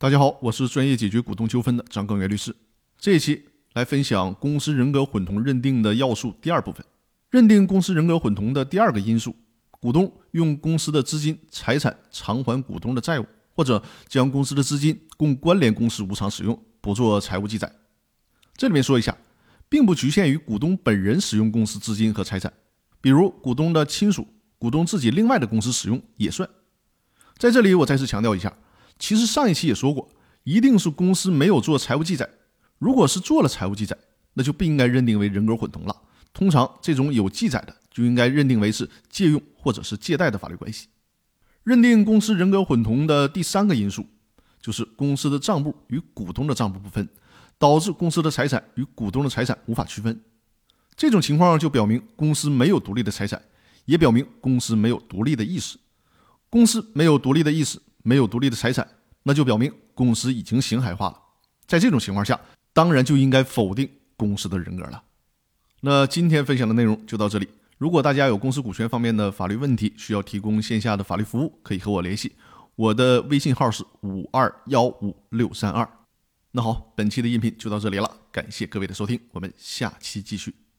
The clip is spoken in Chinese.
大家好，我是专业解决股东纠纷的张根元律师。这一期来分享公司人格混同认定的要素第二部分。认定公司人格混同的第二个因素，股东用公司的资金、财产偿还股东的债务，或者将公司的资金供关联公司无偿使用，不做财务记载。这里面说一下，并不局限于股东本人使用公司资金和财产，比如股东的亲属、股东自己另外的公司使用也算。在这里，我再次强调一下。其实上一期也说过，一定是公司没有做财务记载。如果是做了财务记载，那就不应该认定为人格混同了。通常这种有记载的，就应该认定为是借用或者是借贷的法律关系。认定公司人格混同的第三个因素，就是公司的账簿与股东的账簿不分，导致公司的财产与股东的财产无法区分。这种情况就表明公司没有独立的财产，也表明公司没有独立的意识。公司没有独立的意识。没有独立的财产，那就表明公司已经形骸化了。在这种情况下，当然就应该否定公司的人格了。那今天分享的内容就到这里。如果大家有公司股权方面的法律问题，需要提供线下的法律服务，可以和我联系。我的微信号是五二幺五六三二。那好，本期的音频就到这里了，感谢各位的收听，我们下期继续。